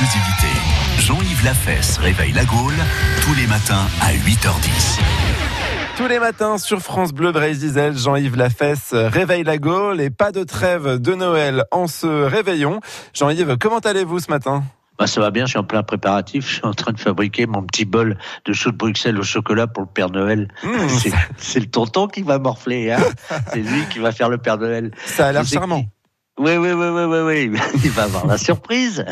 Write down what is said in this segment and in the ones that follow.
exclusivité. Jean-Yves Lafesse réveille la Gaule tous les matins à 8h10. Tous les matins sur France Bleu Brésil, Jean-Yves Lafesse réveille la Gaule et pas de trêve de Noël en ce réveillon. Jean-Yves, comment allez-vous ce matin? Bah, ça va bien, je suis en plein préparatif. Je suis en train de fabriquer mon petit bol de chou de Bruxelles au chocolat pour le Père Noël. Mmh, C'est- C'est le tonton qui va morfler. Hein C'est lui qui va faire le Père Noël. Ça a l'air charmant. Oui, oui, oui, oui, oui, oui. Il va avoir la surprise.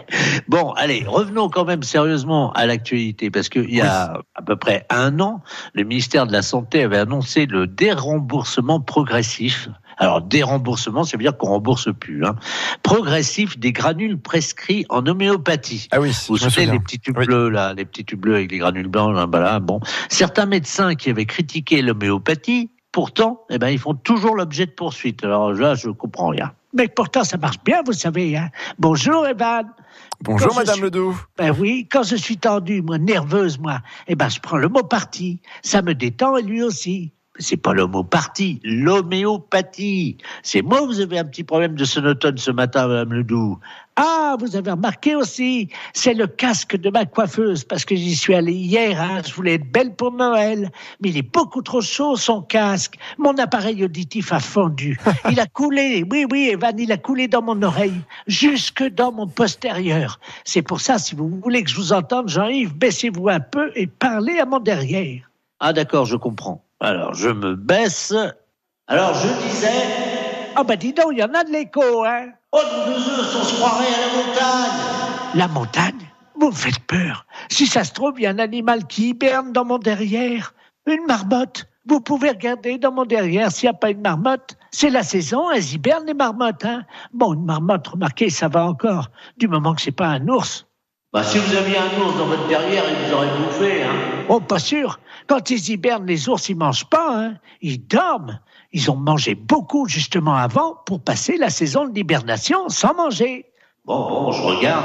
bon, allez, revenons quand même sérieusement à l'actualité, parce qu'il y a à peu près un an, le ministère de la Santé avait annoncé le déremboursement progressif. Alors, déremboursement, ça veut dire qu'on rembourse plus. Hein. Progressif des granules prescrits en homéopathie. Ah oui, Vous savez, les petits tubes Oui. bleus, là, les petits tubes bleus avec les granules blancs, là, voilà, bon. Certains médecins qui avaient critiqué l'homéopathie, pourtant, eh ben, ils font toujours l'objet de poursuites. Alors là, je comprends rien. Mais pourtant, ça marche bien, vous savez. Hein. Bonjour, Evan. Bonjour Quand Madame suis- Ledoux. Ben oui, quand je suis tendue, moi, nerveuse, moi, eh ben, je prends le mot parti. Ça me détend et lui aussi. C'est pas l'homopartie, l'homéopathie. C'est moi, vous avez un petit problème de sonotone ce matin, Madame Ledoux. Ah, vous avez remarqué aussi, c'est le casque de ma coiffeuse, parce que j'y suis allée hier, hein, je voulais être belle pour Noël, mais il est beaucoup trop chaud, son casque. Mon appareil auditif a fondu. Il a coulé, oui, oui, Evan, il a coulé dans mon oreille, jusque dans mon postérieur. C'est pour ça, si vous voulez que je vous entende, Jean-Yves, baissez-vous un peu et parlez à mon derrière. Ah d'accord, je comprends. Alors, je me baisse. Alors, je disais... Ah ben dis donc, il y en a de l'écho, hein Oh, nous deux on se croirait à la montagne La montagne? Vous me faites peur. Si ça se trouve, il y a un animal qui hiberne dans mon derrière. Une marmotte. Vous pouvez regarder dans mon derrière s'il n'y a pas une marmotte. C'est la saison, elles hibernent les marmottes. Hein bon, une marmotte, remarquez, ça va encore. Du moment que c'est pas un ours. Bah, si vous aviez un ours dans votre derrière, il vous aurait bouffé, hein Oh, pas sûr. Quand ils hibernent, les ours, ils mangent pas. Hein ils dorment. Ils ont mangé beaucoup justement avant pour passer la saison de l'hibernation sans manger. Bon, bon, je regarde.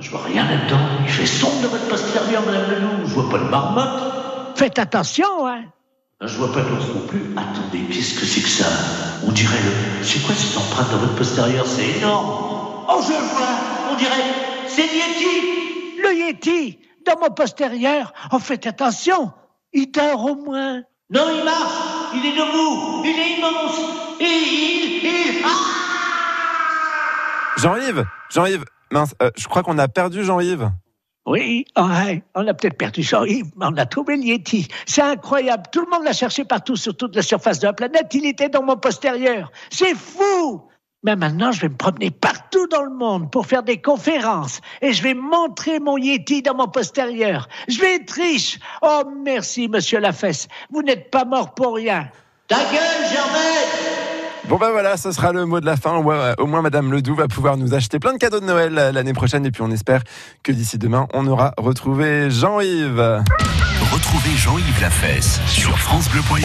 Je vois rien là-dedans. Il fait sombre de votre postérieur, Madame Leloup. Je vois pas de marmotte. Faites attention, hein Je vois pas d'ours non plus. Attendez, qu'est-ce que c'est que ça? On dirait le... C'est quoi cette empreinte dans votre postérieur? C'est énorme. Oh, je le vois. On dirait... C'est Yeti. Le Yeti, dans mon postérieur. Oh, faites attention. Il dort au moins. Non, il marche. Il est debout. Il est immense. Et il... il... Ah Jean-Yves, Jean-Yves, mince, euh, je crois qu'on a perdu Jean-Yves. Oui, ouais, on a peut-être perdu Jean-Yves, mais on a trouvé le Yeti. C'est incroyable. Tout le monde l'a cherché partout sur toute la surface de la planète. Il était dans mon postérieur. C'est fou! Mais maintenant, je vais me promener partout dans le monde pour faire des conférences et je vais montrer mon Yeti dans mon postérieur. Je vais être riche. Oh, merci, monsieur Lafesse. Vous n'êtes pas mort pour rien. Ta gueule, Germaine Bon ben voilà, ce sera le mot de la fin. Au moins, au moins, Madame Ledoux va pouvoir nous acheter plein de cadeaux de Noël euh, l'année prochaine. Et puis on espère que d'ici demain, on aura retrouvé Jean-Yves. Retrouvez Jean-Yves Lafesse sur FranceBleu.fr.